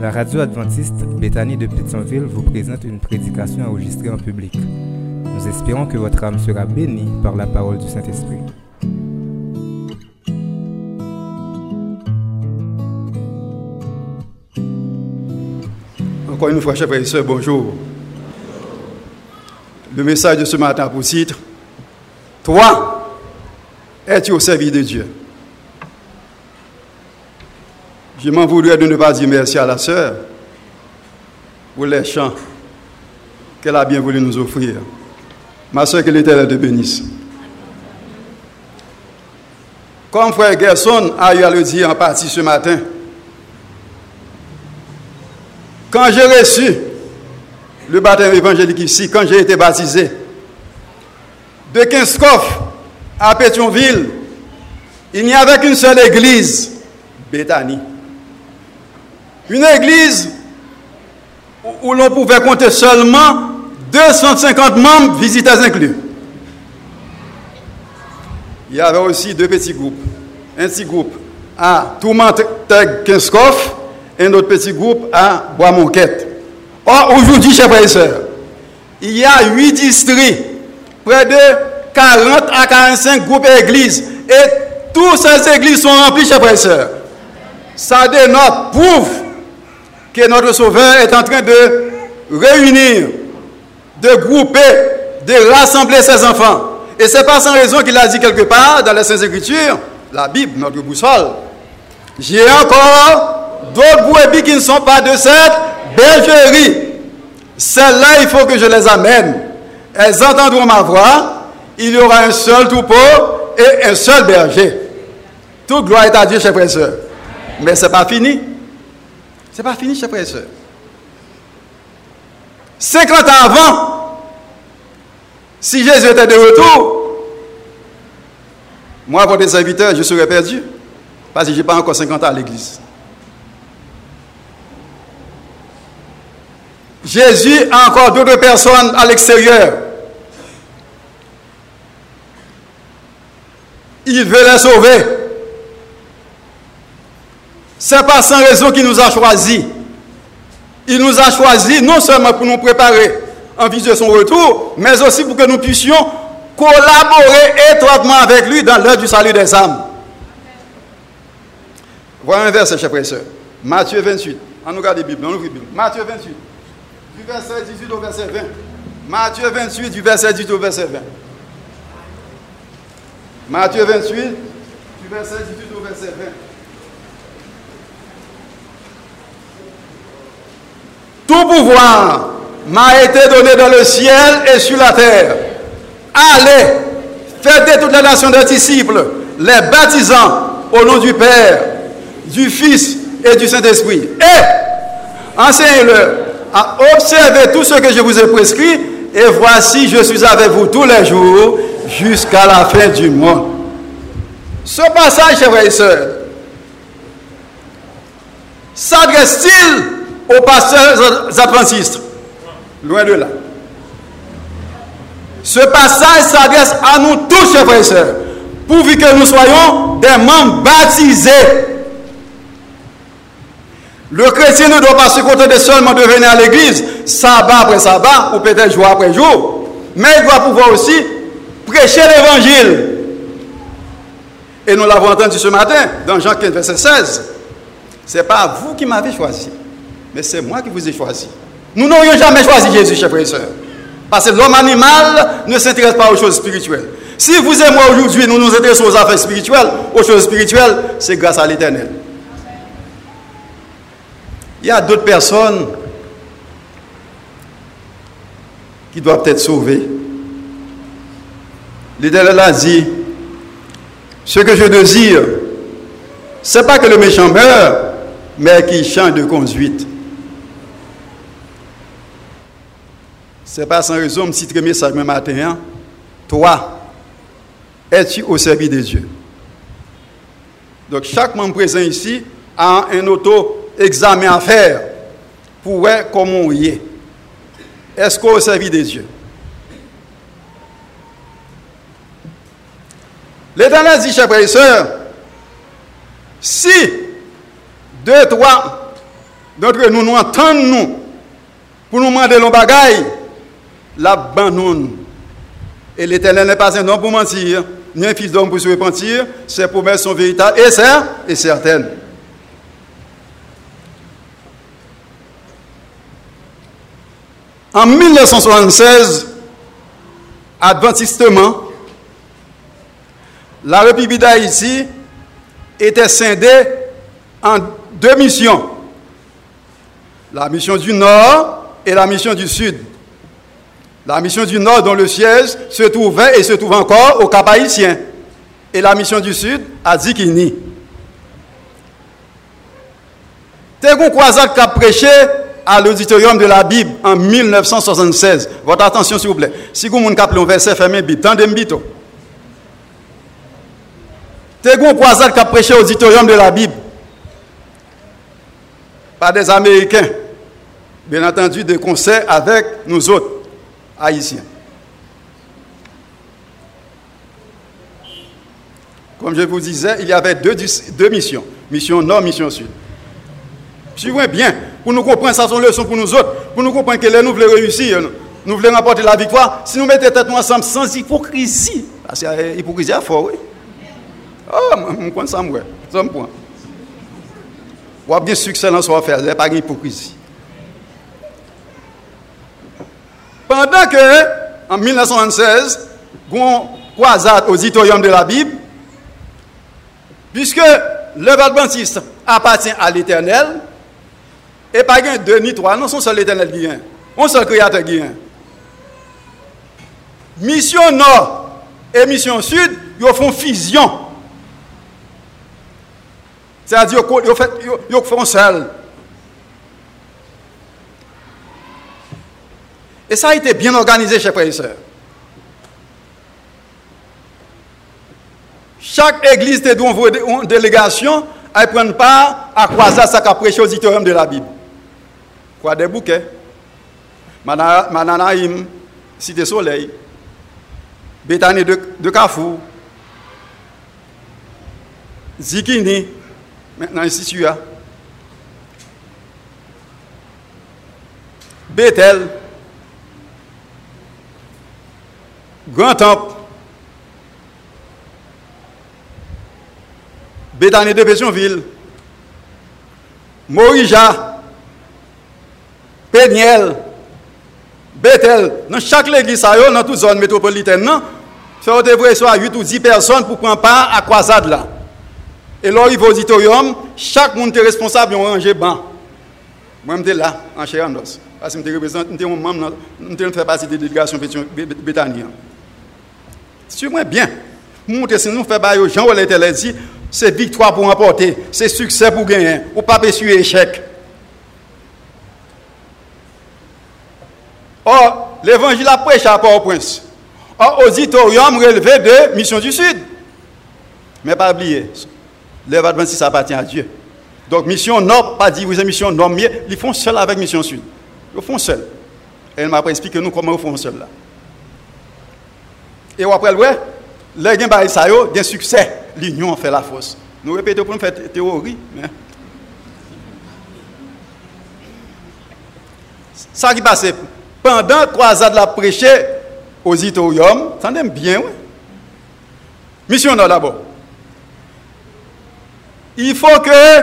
La radio adventiste Béthanie de Pétionville vous présente une prédication enregistrée en public. Nous espérons que votre âme sera bénie par la parole du Saint-Esprit. Encore une fois, chers frères et sœurs, bonjour. Le message de ce matin pour titre Toi, es-tu au service de Dieu? Je m'en voudrais de ne pas dire merci à la sœur pour les chants qu'elle a bien voulu nous offrir. Ma sœur, que l'Éternel te bénisse. Comme frère Gerson a eu à le dire en partie ce matin, quand j'ai reçu le baptême évangélique ici, quand j'ai été baptisé, de Kinskoff à Pétionville, il n'y avait qu'une seule église, Béthanie. Une église où l'on pouvait compter seulement 250 membres, visiteurs inclus. Il y avait aussi deux petits groupes. Un petit groupe à Tourmenteg-Kinskoff et un autre petit groupe à Bois-Monquette. Or, aujourd'hui, chers frères et sœurs, il y a huit districts, près de 40 à 45 groupes et églises. Et toutes ces églises sont remplies, chers frères et sœurs. Ça dénote, prouve que notre Sauveur est en train de réunir, de grouper, de rassembler ses enfants. Et ce n'est pas sans raison qu'il a dit quelque part dans les Saintes Écritures, la Bible, notre boussole. J'ai encore d'autres brebis qui ne sont pas de cette bergerie. Celles-là, il faut que je les amène. Elles entendront ma voix. Il y aura un seul troupeau et un seul berger. Toute gloire est à Dieu, chers frères et sœurs. Mais ce n'est pas fini. Ce n'est pas fini, chers frères et sœurs. 50 ans avant, si Jésus était de retour, moi, votre serviteur, je serais perdu. Parce que je n'ai pas encore 50 ans à l'église. Jésus a encore d'autres personnes à l'extérieur. Il veut les sauver. N'est pas sans raison qu'il nous a choisis. Il nous a choisis non seulement pour nous préparer en vue de son retour, mais aussi pour que nous puissions collaborer étroitement avec lui dans l'œuvre du salut des âmes. Voilà un verset, chers frères et sœurs. Matthieu 28. On nous regarde la Bible, la Bible. Matthieu 28 du verset 18 au verset 20. Matthieu 28, du verset 18 au verset 20. Matthieu 28, du verset 18 au verset 20. Tout pouvoir m'a été donné dans le ciel et sur la terre. Allez, faites de toutes les nations des disciples, les baptisant au nom du Père, du Fils et du Saint-Esprit. Et enseignez-leur à observer tout ce que je vous ai prescrit, et voici, je suis avec vous tous les jours jusqu'à la fin du monde. Ce passage, chers frères et sœurs, s'adresse-t-il aux pasteurs adventistes Loin de là. Ce passage s'adresse à nous tous, chers frères et sœurs, pourvu que nous soyons des membres baptisés le chrétien ne doit pas se contenter seulement de venir à l'église, sabbat après sabbat, ou peut-être jour après jour, mais il doit pouvoir aussi prêcher l'évangile. Et nous l'avons entendu ce matin dans Jean 15, verset 16. Ce n'est pas vous qui m'avez choisi, mais c'est moi qui vous ai choisi. Nous n'aurions jamais choisi Jésus, chers frères et sœurs. Parce que l'homme animal ne s'intéresse pas aux choses spirituelles. Si vous et moi aujourd'hui, nous nous intéressons aux affaires spirituelles, aux choses spirituelles, c'est grâce à l'éternel. Il y a d'autres personnes qui doivent être sauvées. L'Éternel a dit, ce que je désire, ce n'est pas que le méchant meure, mais qu'il change de conduite. Ce n'est pas sans raison, me cite le message ce matin. Hein? Toi, es-tu au service de Dieu? Donc chaque membre présent ici a un auto-examen à faire pour voir comment on y est. Est-ce qu'on est au service de Dieu? L'Éternel dit, chers frères et sœurs, si deux, trois d'entre nous nous entendent nous pour nous demander nos bagailles, la banane. Et l'éternel n'est pas un homme pour mentir, ni un fils d'homme pour se repentir, ses promesses sont véritables et, et certaines. En 1976, adventistement, la République d'Haïti était scindée en deux missions. La mission du Nord et la mission du Sud. La mission du Nord, dont le siège se trouvait et se trouve encore au Cap Haïtien. Et la mission du Sud à Zikini. Tégon Croisade qui a prêché à l'auditorium de la Bible en 1976. Votre attention, s'il vous plaît. Si vous avez un verset fermé, Bible, tendez bito. Tégon Croisade qui a prêché à l'auditorium de la Bible. Pas des Américains. Bien entendu, des conseils avec nous autres, Haïtiens. Comme je vous disais, il y avait deux, deux missions. Mission Nord, mission Sud. Suivez bien, pour nous comprendre, ça sont leçons pour nous autres, pour nous comprendre que les nous voulons réussir, nous voulons remporter la victoire, si nous mettons tête ensemble sans hypocrisie, parce que l'hypocrisie est fort, oui. Oh, je comprends ça, moi. Ça me. Vous avez bien succès dans son affaire, vous pas d'hypocrisie. Pendan ke, an 1916, goun kwa zat auditorium de la Bib, piske le Adventiste apatin al Eternel, e pa gen 2 ni 3, non son sol Eternel gen, on sol kreator gen. Misyon Nord e Misyon Sud, yo fon fizyon. Se a di yo fon sel. Et ça a été bien organisé, chers frères et sœurs. Chaque église de une délégation à prendre part à croiser ça qu'a prêché auditorium de la Bible. Quoi des bouquets Mananaïm, Cité Soleil, Bétanie de, de Zikini, maintenant ici tu as. Bethel, Grand Temple, Bétanie de Pétionville, Morija, Péniel, Bethel, dans chaque église, dans toute zone métropolitaine, non? Ça aurait devrait soit 8 ou 10 personnes pour prendre part à la croisade là. Et là, il va auditorium, chaque monde est responsable de ranger ban. Moi, je suis là, en chair en os. Parce que je suis membre, je fais partie de la délégation Bétanienne. Suivez-moi bien. Monter, si nous faisons Jean Olé dit, c'est victoire pour remporter, c'est succès pour gagner, ou pas sur échec. Or, l'évangile a prêché à Port-au-Prince. Or, auditorium relevé de Mission du Sud. Mais pas oublier, l'œuvre adventiste appartient à Dieu. Donc, mission nord, pas dire vous mission nord, mais ils font seul avec mission sud. Ils font seul. Et elle m'a expliqué nous comment ils font seul là. Et après, ouais, les gens bah, ça des succès, l'union fait la force. Nous répétons pour nous faire théorie. Mais... Ça qui passe, pendant croisade la prêché aux auditorium, ça aime bien, oui. Mission d'abord. Il faut que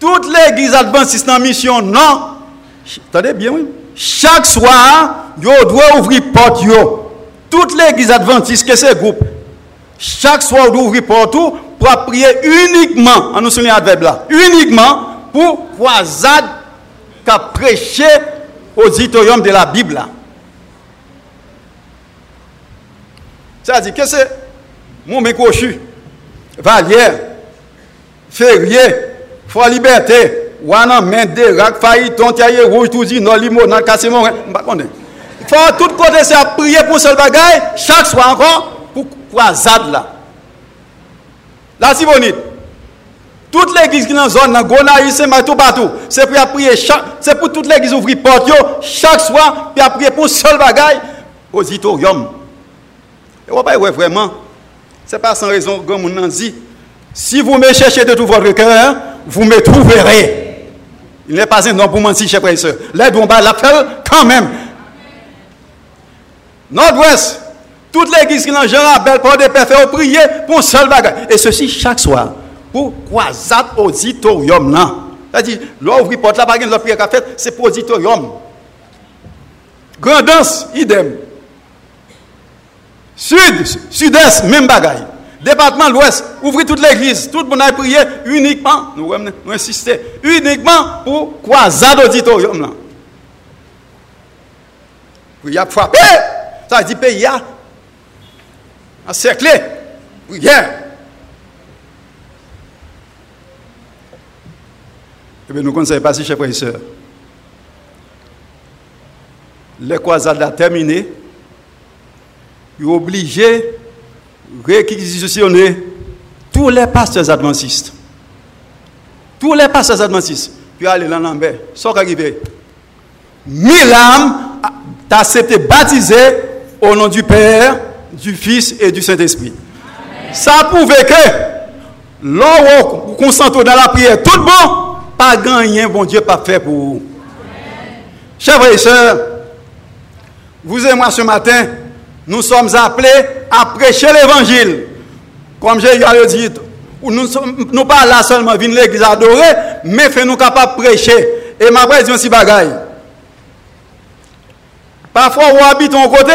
toute l'église adventiste en mission, non. Attendez bien, oui. Chaque soir, yo doit ouvrir porte. Toute l'église adventiste, que c'est groupe. Chaque soir, ouvrir porte pour prier uniquement, en nous adverbe là, uniquement pour croisade qu'a prêché auditorium de la Bible. C'est-à-dire que c'est mon mécochu, Valière, Ferrier, Foi Liberté, Wana Mende, Rak, Tiaye Rouge, tout dit, non, limo, non, cassé mon, Il faut tout côté ça prier pour ce bagaille, chaque soir encore, pour croisade là. La Sibonite. Toute l'église qui est dans la zone, dans Gonaïs, c'est tout partout. C'est pour prier, c'est pour toute l'église ouvrir porte chaque soir, puis prier pour seul bagaille, auditorium. Et vous voyez vraiment, ce n'est pas sans raison que mon dit, si vous me cherchez de tout votre cœur, vous me trouverez. Il n'est pas un homme pour mentir, chers frères et sœurs. L'aide, on va l'appel quand même. Nord-Ouest, toute l'église qui Jean Abel, pour des faire prier pour un seul bagage. Et ceci chaque soir. Pour croisade auditorium là? C'est-à-dire, l'ouvrir porte là, pas de prière qu'a fait, c'est pour auditorium. Grandance, idem. Sud, sud-est, même bagaille. Département l'Ouest, ouvrez toute l'église, tout le monde a prié uniquement, nous, nous insistons, uniquement pour croisade auditorium là? Prière frappé, ça dit pays a encerclé, prière. Eh bien, nous ne pas si, chers frères et sœurs. Les terminé. Il est obligé de réquisitionner tous les pasteurs adventistes. Tous les pasteurs adventistes. Puis aller dans l'ambert. Ce qui arrivé. Mille âmes t'ont accepté baptiser au nom du Père, du Fils et du Saint-Esprit. Ça prouve que l'on concentre dans la prière, tout bon, pas gagner, bon Dieu, pas fait pour vous. Chers frères et sœurs, vous et moi ce matin, nous sommes appelés à prêcher l'évangile. Comme j'ai dit, nous ne pas là seulement venir l'église adorer, mais faire nous capables de prêcher. Et ma dit aussi bagaille. Parfois, on habite en côté,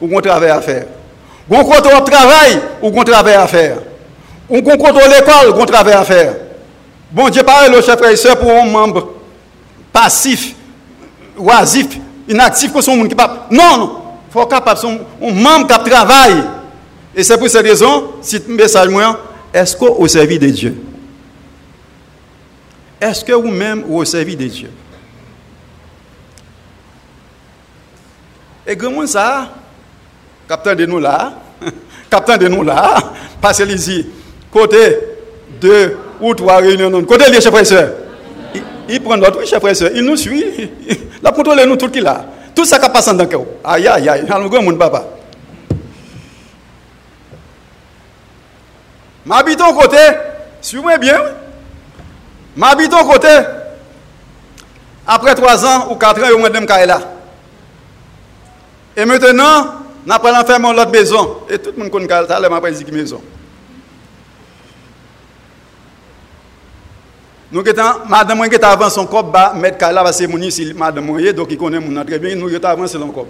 ou on travaille à faire. On côté on travail, ou on travaille à faire. On côté l'école, à faire. Bon Dieu parle le chef et pour un membre passif, oisif, inactif, que son monde qui pas. Non, non. Il faut capable son un membre qui travaille. Et c'est pour cette raison, si message moi, est-ce que au service de Dieu? Est-ce que vous-même au service de Dieu? Et comment ça Capitaine de nous là, capitaine de nous là, passez ici, côté de ou trois réunions, côté les chefs et sœurs. Il, prend notre chef et sœurs, il nous suit, il a contrôlé nous tout qui là. Tout ça qui passe dans le cœur. Aïe, aïe, aïe, le grand monde, papa. M'habite au côté, suivez bien. M'habite au côté. Après trois ans ou quatre ans, il a un là. Et maintenant, N'a pas l'enfer mon l'autre maison. Et tout le monde connaît ça, là, m'a pas dit qui maison. Nous étant, madame qui avant son corps, bah, mettre Kala, bah, c'est mon ici, madame Moye, donc il connaît mon très bien, nous étant avant son corps.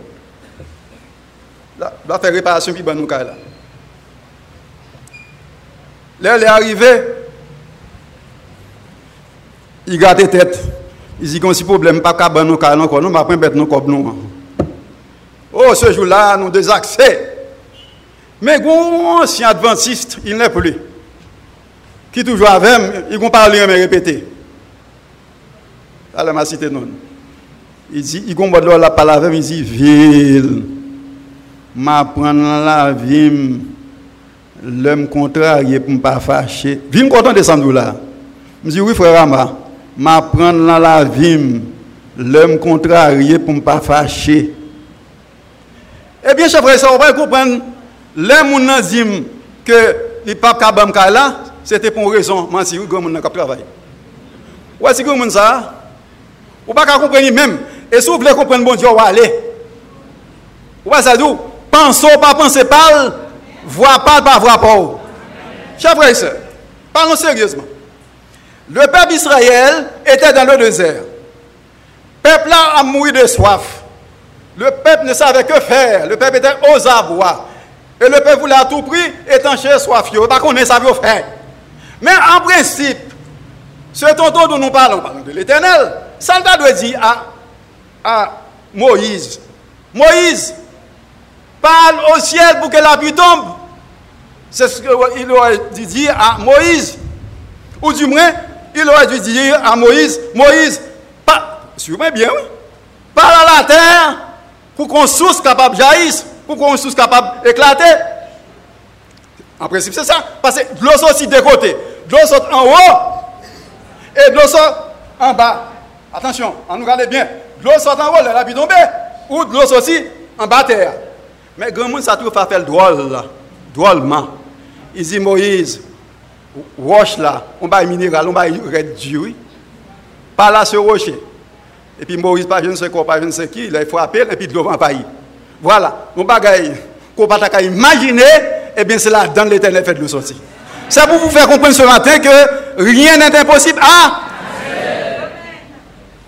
Là, là, faire réparation, puis bah, nous Kala. Là, elle est arrivée, il gâte tête. Il dit qu'on si problème, pas qu'à bah, nous Kala encore, nous, m'a pas bête nos corps, non. Oh, ce jour-là, nous des accès. Mais un ancien adventiste, il n'est plus. Qui toujours avec, il ne parle mais répéter. Allez, ma cité non. Il dit, il ne parle la parole avec, il dit, ville, m'apprends la vie, l'homme contrarié pour ne pas fâcher. Ville content de descendre là. Je dis, oui, frère Ama, m'apprends la vie, l'homme contrarié pour ne pas fâcher. Eh bien, chers frères, on va comprendre, les gens disent que les papes Kabam là, c'était pour une raison, mais si vous avez travail. Ouais, si vous ça, vous ne pouvez pas comprendre même. Et si vous voulez comprendre, bon Dieu, vous aller. Vous voyez ça d'où? Pensons pas, pensez pas, voix pas, pas voix pas. Chers frères et parlons sérieusement. Le peuple Israël était dans le désert. Le peuple a mouru de soif. Le peuple ne savait que faire. Le peuple était aux abois. Et le peuple voulait à tout prix étancher soif. Il pas qu'on ne savait faire. Mais en principe, ce tonton dont nous parlons, parlons de l'éternel, ça doit dire à, à Moïse. Moïse, parle au ciel pour que la pluie tombe. C'est ce qu'il aurait dû dire à Moïse. Ou du moins, il aurait dû dire à Moïse, Moïse, pas, suivez bien, parle à la terre pour qu'on source capable jaillisse, pour qu'on source capable éclater. En principe, c'est ça. Parce que l'eau sort de côté. L'eau sort en haut et l'eau sort en bas. Attention, on nous regarde bien. L'eau sort en haut, elle a pu. Ou l'eau sort aussi en bas terre. Mais grand monde, ça trouve à faire le drôle là. Drôlement. Il dit Moïse, roche là, on va minéral, on va red par là sur rocher. Et puis Moïse, pas je ne sais quoi, pas je ne sais qui, il a frappé, et puis de l'eau pays. Voilà, mon bagaille, qu'on pas imaginer, eh bien c'est là dans l'éternel fait de le sortir. C'est pour vous faire comprendre ce matin que rien n'est impossible. Ah!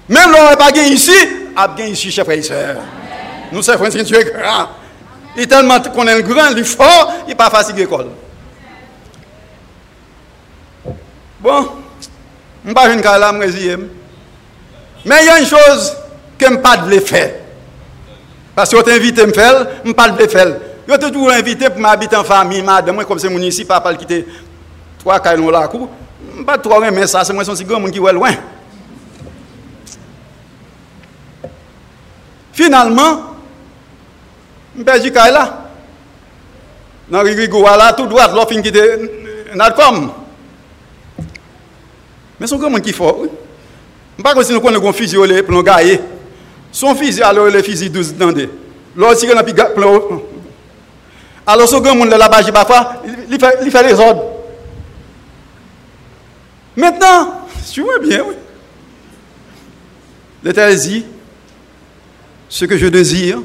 Même l'on n'est pas gagné ici, a gagné ici, chef et soeur. Nous sommes frères, Dieu est grand. Il est tellement qu'on est grand, il est fort, il n'est pas facile l'école. Bon, je ne vais pas là, Mais Men yon chose ke m pa dle fè. Pas yo te invite m fèl, m pa dle fèl. Yo te tou invite pou m abite an fami, ma de mwen kom se moun isi pa pal kite 3 kalon la kou. M pa 3 remen sa, se mwen son si gwa moun ki wè lwen. Finalman, m pe di kay la. Nan rigou wala, tout doat lò fin kite nadkom. Men son gwa moun ki fò, wè. Sais pas si fusil pour nous gagner. Son fusil, alors le fusil 12 tendez. L'autre, il a plan. Alors, ce grand monde là-bas, parfois, il fait, il fait les ordres. Maintenant, tu vois bien, oui. L'Éternel dit ce que je désire,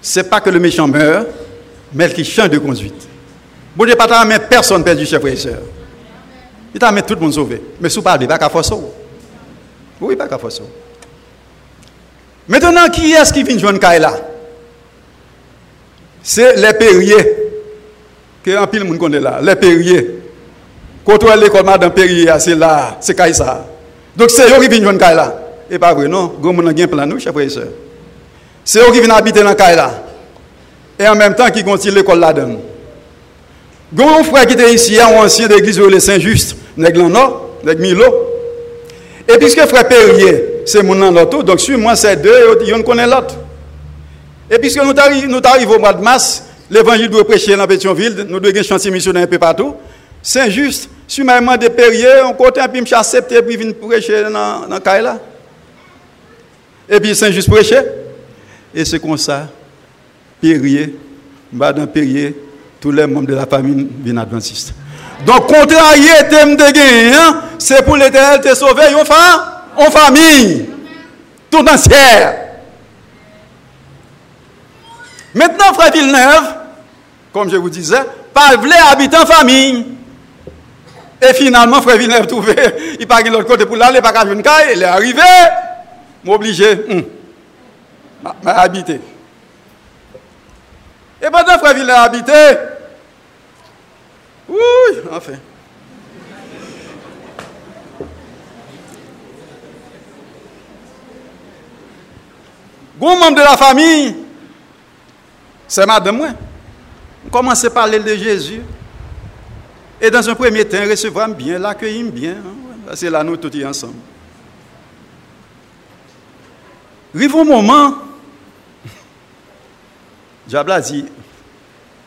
ce n'est pas que le méchant meure, mais qu'il change de conduite. Bon Dieu, pas personne perdu, chef et. Il t'a mis tout le monde sauvé. Mais si vous parlez, pas qu'à force. Oui, pas qu'à force. Maintenant, qui est-ce qui vient jouer là C'est les périers. Que un pile monde connaît là. Les périers. Quand on l'école, madame Périer, c'est là, c'est ça. Donc c'est eux qui viennent jouer là. Et pas vrai, non? Gros monde a un plan, nous, chef et soeur. C'est eux qui viennent habiter dans le là. Et en même temps, qui continuent l'école là-dedans? Gon frère qui était ici, un ancien d'église les Saint-Just, nèg Nord, nèg Milo. Et puisque frère Perrier, c'est mon nom donc sur moi c'est deux, et on connaît l'autre. Et puisque nous arrivons au mois de mars, l'évangile doit prêcher dans Pétionville, nous devons chanter missionnaire un peu partout. Saint-Just, sur ma main de Perrier, on compte un peu me accepter puis venir prêcher dans dans là. Et puis Saint-Just prêcher. Et c'est comme ça, Perrier, dans Perrier, tous les membres de la famille bien adventiste. Donc, contrarié thème de gain, c'est pour l'éternel te sauver en famille, tout entière. Maintenant, frère Villeneuve, comme je vous disais, habiter en famille. Et finalement, frère Villeneuve trouvé, il part de l'autre côté pour l'aller, une caille, il est arrivé, m'obliger, hum, à habiter. Et pendant frère Villeneuve a oui, enfin. Bon membre de la famille, c'est madame moi. On commence à parler de Jésus. Et dans un premier temps, recevoir bien, l'accueillir bien. Hein. C'est là nous tous ensemble. Arrive un moment, Diable a dit,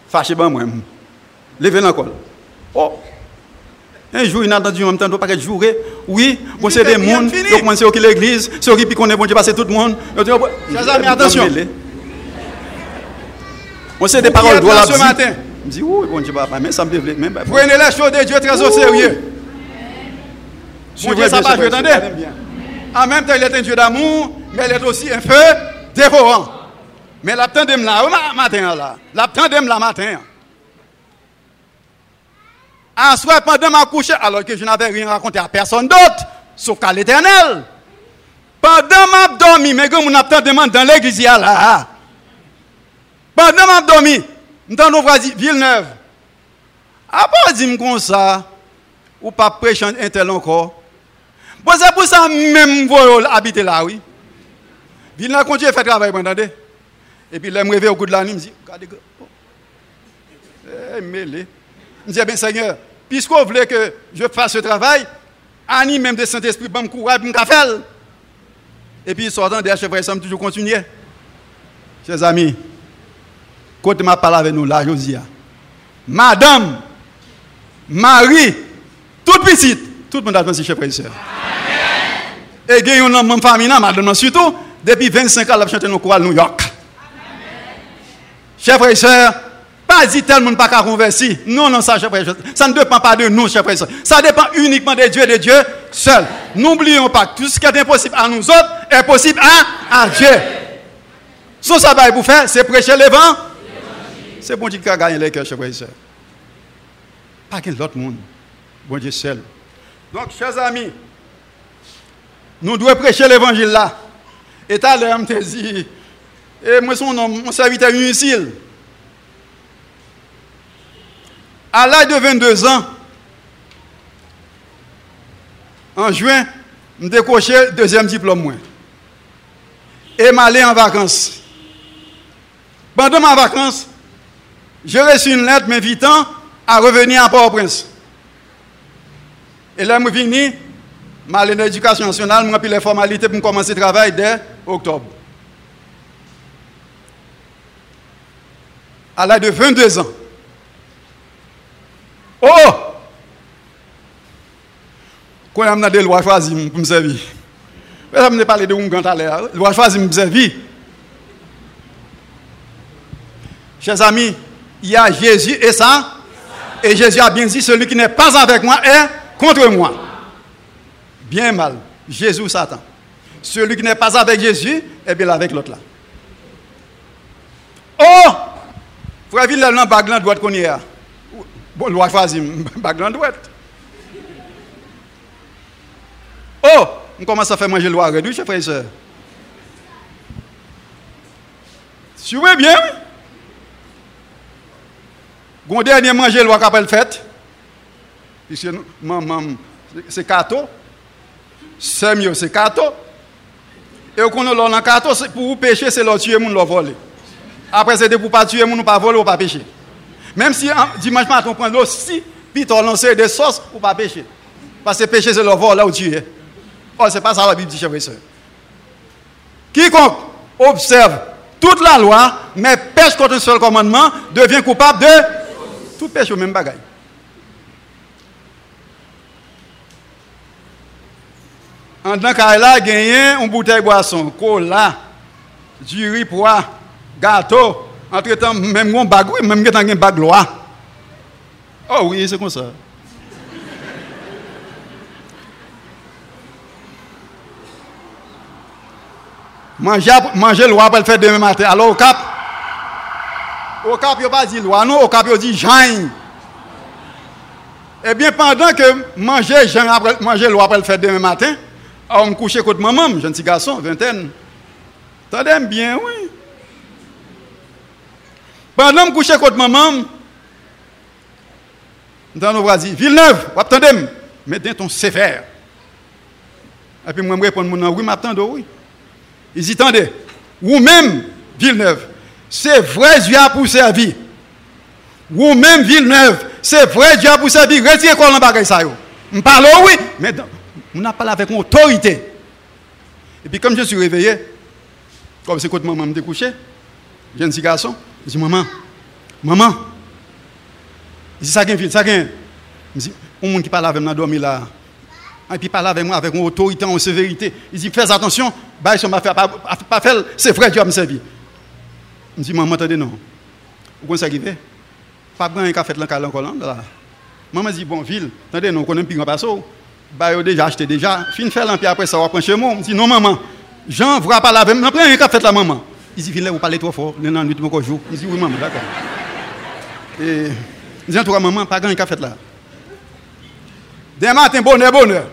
fâchez moi, levez l'encore. Oh. Un jour, il a entendu en même temps, pas que jouer. Oui, vous c'est des mondes, donc c'est qui l'église, c'est qui connaît bon Dieu passer tout le monde. Chers amis, attention. On sait des paroles droit ce matin. Je dis oui, bon Dieu papa, mais ça me développe même Prenez les choses de Dieu très au sérieux. Bon Dieu ça pas je. En même temps, il est un Dieu d'amour, mais il est aussi un feu dévorant. Mais l'attendez là, matin là. L'attendez là matin. Un soir, pendant ma couche, alors que je n'avais rien raconté à personne d'autre, sauf qu'à l'éternel. Pendant ma dormi, mais comme on a demandé dans l'église là. Pendant ma dormi, dans nos voisins, Villeneuve. Après, dis-moi comme ça, ou pas prêcher un tel encore. Bon, c'est pour ça même vous habiter là, oui. Villeneuve continue à faire travail, vous entendez? Et puis, là, me réveille au coup de la nuit, je me dis, regardez, eh, mêlé. Je me dis, eh bien, Seigneur, puisque vous voulez que je fasse ce travail, anime même de Saint-Esprit, me courage, pour me faire. Et puis, sortant des chefs ça toujours continuer. Chers amis, quand ma parole avec nous là, Josia, Madame, Marie, toute petite, tout le monde a pensé chef frère. Et il y a une famille, madame, surtout, depuis 25 ans, elle a chanté nos chorales New York. Chers frères et sœurs, Pas dit tel monde pas qu'à convertir. Non, non, ça, ça ne dépend pas de nous, cher frère. Ça dépend uniquement de Dieu et de Dieu seul. N'oublions pas que tout ce qui est impossible à nous autres est possible à, à Dieu. Son sabbat pour faire, c'est prêcher l'évangile. C'est bon Dieu qui a gagné les cœurs, cher frère Pas qu'un autre monde. Bon Dieu seul. Donc, chers amis, nous devons prêcher l'évangile là. Et à l'heure, je dit, et moi, son nom, mon serviteur inutile. À l'âge de 22 ans, en juin, je décoché le deuxième diplôme. Moi. Et allé en vacances. Pendant ma vacances, j'ai reçu une lettre m'invitant à revenir à Port-au-Prince. Et là, je suis venu, je dans l'éducation nationale, je remplis les formalités pour commencer le travail dès octobre. À l'âge de 22 ans, Oh! Quand on a des lois choisies pour me servir? Je vais parler de un grand à l'air. Loi choisie pour me servir. Chers amis, il y a Jésus et ça. Et Jésus a bien dit celui qui n'est pas avec moi est contre moi. Bien mal. Jésus ou Satan. Celui qui n'est pas avec Jésus, est bien avec l'autre là. Oh! Frère Villel, baglan droite qu'on y a. Bon, loi choisi, baglan droite. Oh! On commence à faire manger le loi réduit, chers frères et sœurs. Suivez bien, oui. Gon dernier manger le loi qu'appelle fête. Puisque maman, c'est Kato. C'est mieux, c'est Kato. Et on connaît l'on Kato, pour vous pécher, c'est leur tuer, leur voler. Après, c'est pour pas tuer, moun pas voler ou pas pécher. Même si dimanche matin, on prend l'eau, si, puis on lance des sauces pour pas pécher. Parce que pécher, c'est leur voler ou tuer. Oh, c'est pas ça la Bible dit, chers frères Quiconque observe toute la loi, mais pêche contre un seul commandement, devient coupable de tout au même bagaille. En tant qu'elle a gagné une bouteille de boisson, cola, du riz pois, gâteau, entre-temps, même un bag, oui, même un bag loi. Oh oui, c'est comme ça. Manger, manger loi pour le faire demain matin. Alors au cap, au cap, il n'y a pas dit loi, non, au cap, il dit Jean. Eh bien, pendant que manger Jean, manger loi pour le faire demain matin, on me couche contre maman, jeune petit garçon, vingtaine. T'entends bien, oui. Pendant que je couche contre maman, dans nos dit Villeneuve, vous attendez, mettez ton sévère. Et puis moi, je réponds, oui, m'attendez, oui. Il dit, attendez, vous-même, Villeneuve, c'est vrai Dieu pour servir. Vous-même, Villeneuve, c'est vrai Dieu pour servir. Retirez quoi dans bagaille ça. Je parle, oui, mais on a parlé avec autorité. Et puis comme je suis réveillé, comme c'est quand maman me couché, un petit garçon, je dis, maman, maman, il dit, ça vient, ça vient. Il dit, un monde qui parle avec moi, dormi là. Et puis parle avec moi avec une autorité, en sévérité. Il dit, fais attention, bah, ça m'a fait pas, faire, c'est vrai, Dieu a me servi. Je dis, maman, attendez, non. Vous connaissez ce qui fait? Pas prendre un café de l'encalé encore là. Maman dit, bon, ville, attendez, non, on connaît un pigon passo. Bah, yo déjà acheté déjà. Fin faire l'empire après ça, on va prendre chez moi. Je dis, non, maman, Jean, vous pas avec moi, prends un café de la maman. Il dit, viens vous parlez trop fort, non, non, oui, maman, d'accord. Et, toi, maman, pas grand café là. Demain matin, bonheur, bonheur.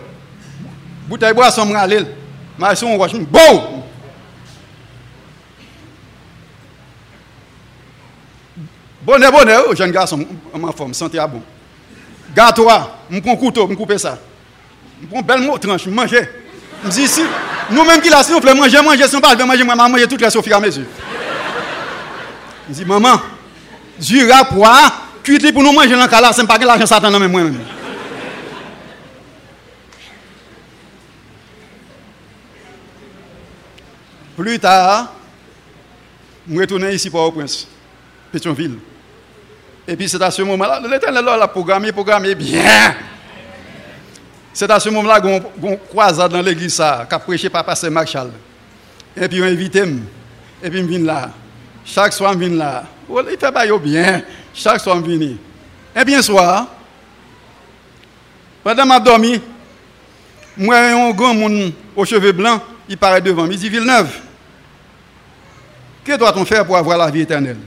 Bouteille boisson, m'ralil. Mais son roche, bon! Bonheur, bonheur, oh, jeune garçon, ma forme, santé à bon. Gâteau, je prends un couteau, je coupe ça. Je prends un bel mot, tranche, je mange. Je dis, si, nous-mêmes qui là, si on fait manger, manger, si on parle manger, maman, manger toute la au fur et à mesure. Je dis, maman, du poids, cuit pour nous manger dans le cas c'est pas que l'argent Satan dans moi-même. Plus tard, je retourne ici pour au prince, Pétionville. Et puis c'est à ce moment-là, l'éternel a programmé, programmé bien. C'est à ce moment-là qu'on croise dans l'église ça, qu'a prêché par Pasteur Marshall. Et puis on invite, et puis je viens là. Chaque soir, je viens là. Oh, il fait bien. Chaque soir, je viens. Et bien soir, pendant que je dormi, moi, un grand monde aux cheveux blancs, il paraît devant. Il dit Villeneuve, que doit-on faire pour avoir la vie éternelle?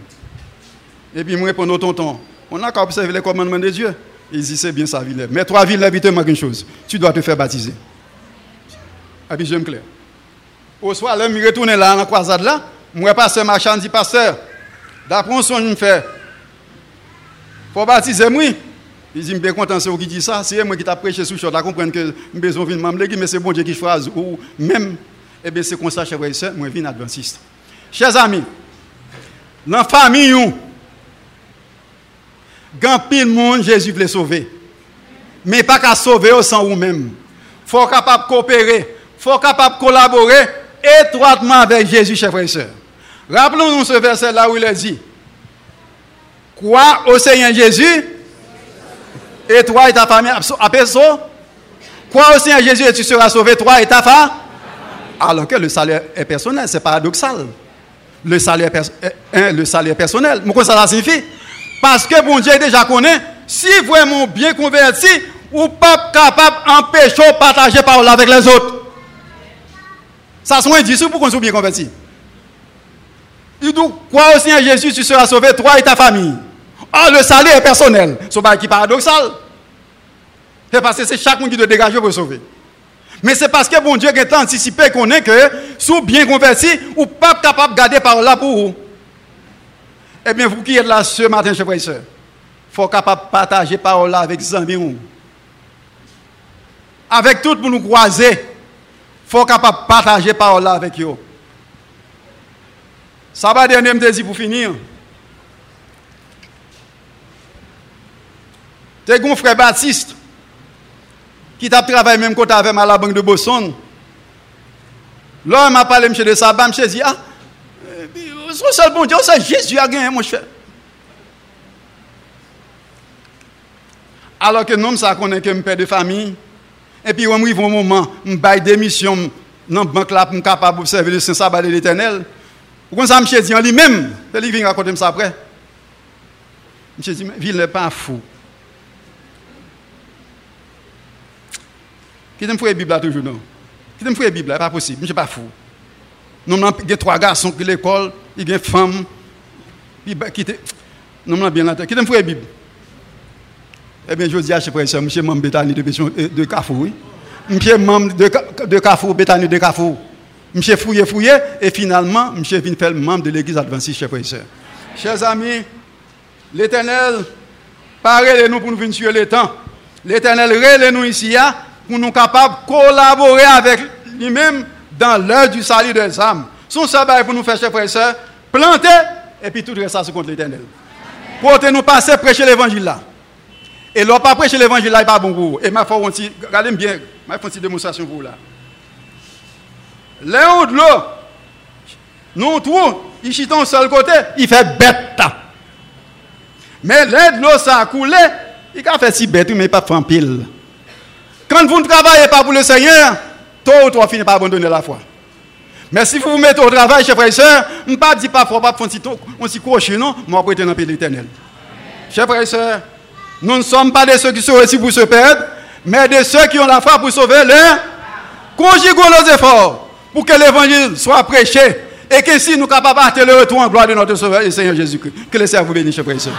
Et puis, moi, réponds au tonton, on a qu'à observer les commandements de Dieu. Il dit c'est bien ça, Villeneuve. Mais toi, Villeneuve, il te manque une chose. Tu dois te faire baptiser. Et puis, j'aime clair. Au soir, là, je retourne là, la croisade là. Moi, pasteur marchand, dit pasteur, d'après son je me fais, faut baptiser moi. Il dit, je suis content, c'est vous qui dit ça. C'est moi qui t'a prêché sous short. Là, comprendre que je besoin de venir mais c'est bon Dieu qui choisit. Ou même, eh bien, c'est comme ça, chers et sœurs, moi, je viens adventiste. Chers amis, dans la famille, grand pile monde, Jésus voulait sauver. Mais pas qu'à sauver au sans vous-même. Faut capable de coopérer. Faut capable de collaborer étroitement avec Jésus, chers frères et sœurs. Rappelons-nous ce verset là où il est dit Crois au Seigneur Jésus, et toi et ta famille, apaisons. Crois au Seigneur Jésus et tu seras sauvé, toi et ta femme. Alors que le salaire est personnel, c'est paradoxal. Le salaire, est le salaire personnel. Mais ça signifie? Parce que bon Dieu déjà connaît, si vraiment bien converti, ou pas capable d'empêcher de partager parole avec les autres. Ça sont dit pour qu'on soit bien converti. Il dit, crois au Seigneur Jésus, tu seras sauvé, toi et ta famille. Ah, le salut est personnel. Ce n'est qui paradoxal. C'est parce que c'est chaque monde qui doit dégager pour sauver. Mais c'est parce que bon Dieu est anticipé qu'on est que, sous bien converti, ou pas capable de garder par là pour vous. Eh bien, vous qui êtes là ce matin, chers frères et sœurs, il faut capable de partager parole là avec amis. Avec tout pour nous croiser, il faut capable de partager parole là avec eux. Ça va dernier me dit pour finir. T'es un frère Baptiste qui t'a travaillé même quand avec à la banque de Boston. L'homme m'a parlé monsieur de Sabah, monsieur dit ah eh c'est euh, seul bon Dieu, c'est Jésus a gagné, mon cher. Alors que nous, ça connaît que père de famille. Et puis, on un moment, je missions dans la banque là pour capable d'observer le Saint-Sabbat de l'Éternel. Ça, je dit en lui-même, il vient raconter ça après. Je dit, il n'est pas fou. Qui t'aime faire la Bible toujours, non? Qui t'aime faire la Bible pas possible, suis pas fou. Nous avons trois garçons qui l'école, il y a une femme, qui te... Nous avons bien la tête. Qui faire la Bible Eh bien, je dis à chez frère, je suis membre Bétanie de, de Carrefour, oui. Suis membre de, Carrefour, Bétanie de. Je suis fouillé, fouillé, et finalement, venu faire membre de l'église adventiste, chers frères et sœurs. Chers amis, l'éternel, parlez-nous pour nous venir sur le temps. L'éternel, relève-nous ici, hein pour nous capables de collaborer avec lui-même dans l'heure du salut des âmes. Son sabbat pour nous faire, chers frères et sœurs, planter et puis tout le reste, ça contre l'éternel. Pour nous passer prêcher l'évangile là. Et l'on pas prêcher l'évangile là, il pas bon pour vous. Et ma foi, regardez bien, ma une petite démonstration pour vous là. Léon de l'eau, nous tous, il chite un seul côté, il fait bête. Mais l'aide de l'eau, ça a coulé, il a fait si bête, mais pas fait pile. Quand vous ne travaillez pas pour le Seigneur, tôt ou tard, finissez par abandonner la foi. Mais si vous vous mettez au travail, chers frères et sœurs, ne pas dire pas faut pas petit crochet, non, mais on dans le pays l'éternel. Chers frères et sœurs, nous ne sommes pas de ceux qui sont ici pour se perdre, mais de ceux qui ont la foi pour sauver leur. Conjuguons nos efforts pour que l'évangile soit prêché et que si nous sommes capables de le retour en gloire de notre Sauveur et Seigneur Jésus-Christ. Que le Seigneur vous bénisse, chers frères et sœurs.